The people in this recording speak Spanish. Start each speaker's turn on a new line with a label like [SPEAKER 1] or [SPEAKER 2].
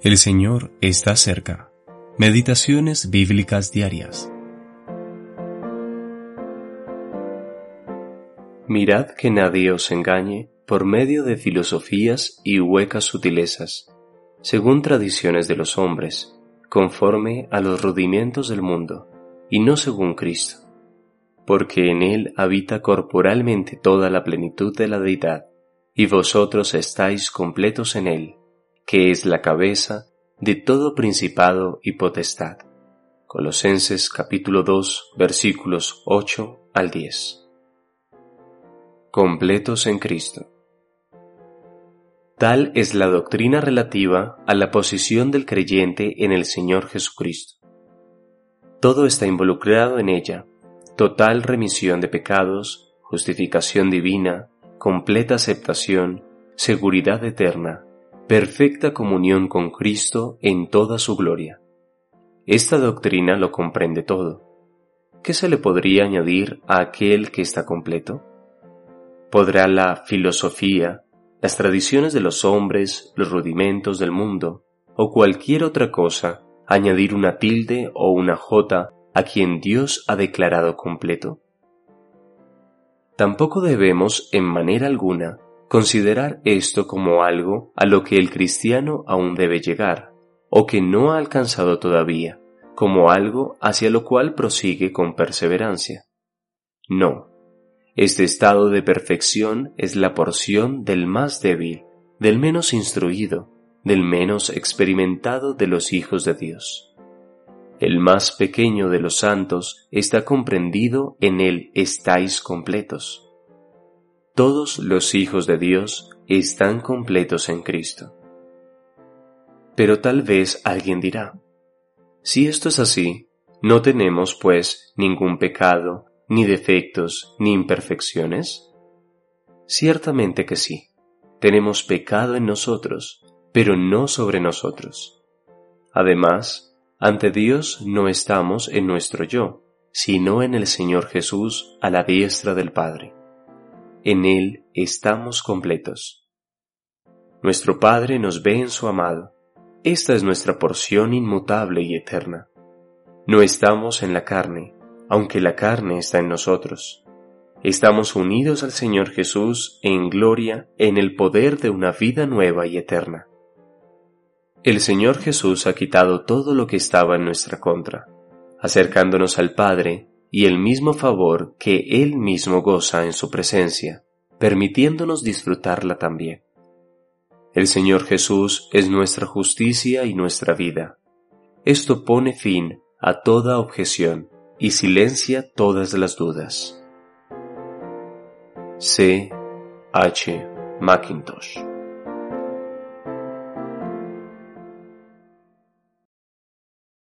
[SPEAKER 1] El Señor está cerca. Meditaciones bíblicas diarias.
[SPEAKER 2] Mirad que nadie os engañe por medio de filosofías y huecas sutilezas, según tradiciones de los hombres, conforme a los rudimentos del mundo, y no según Cristo, porque en Él habita corporalmente toda la plenitud de la deidad, y vosotros estáis completos en Él que es la cabeza de todo principado y potestad. Colosenses capítulo 2 versículos 8 al 10. Completos en Cristo. Tal es la doctrina relativa a la posición del creyente en el Señor Jesucristo. Todo está involucrado en ella, total remisión de pecados, justificación divina, completa aceptación, seguridad eterna, perfecta comunión con Cristo en toda su gloria. Esta doctrina lo comprende todo. ¿Qué se le podría añadir a aquel que está completo? ¿Podrá la filosofía, las tradiciones de los hombres, los rudimentos del mundo, o cualquier otra cosa, añadir una tilde o una jota a quien Dios ha declarado completo? Tampoco debemos, en manera alguna, considerar esto como algo a lo que el cristiano aún debe llegar, o que no ha alcanzado todavía, como algo hacia lo cual prosigue con perseverancia. No, este estado de perfección es la porción del más débil, del menos instruido, del menos experimentado de los hijos de Dios. El más pequeño de los santos está comprendido en él estáis completos todos los hijos de Dios están completos en Cristo. Pero tal vez alguien dirá, si esto es así, ¿no tenemos pues ningún pecado, ni defectos, ni imperfecciones? Ciertamente que sí, tenemos pecado en nosotros, pero no sobre nosotros. Además, ante Dios no estamos en nuestro yo, sino en el Señor Jesús a la diestra del Padre en Él estamos completos. Nuestro Padre nos ve en su amado. Esta es nuestra porción inmutable y eterna. No estamos en la carne, aunque la carne está en nosotros. Estamos unidos al Señor Jesús en gloria en el poder de una vida nueva y eterna. El Señor Jesús ha quitado todo lo que estaba en nuestra contra, acercándonos al Padre y el mismo favor que Él mismo goza en su presencia, permitiéndonos disfrutarla también. El Señor Jesús es nuestra justicia y nuestra vida. Esto pone fin a toda objeción y silencia todas las dudas. C. H. Macintosh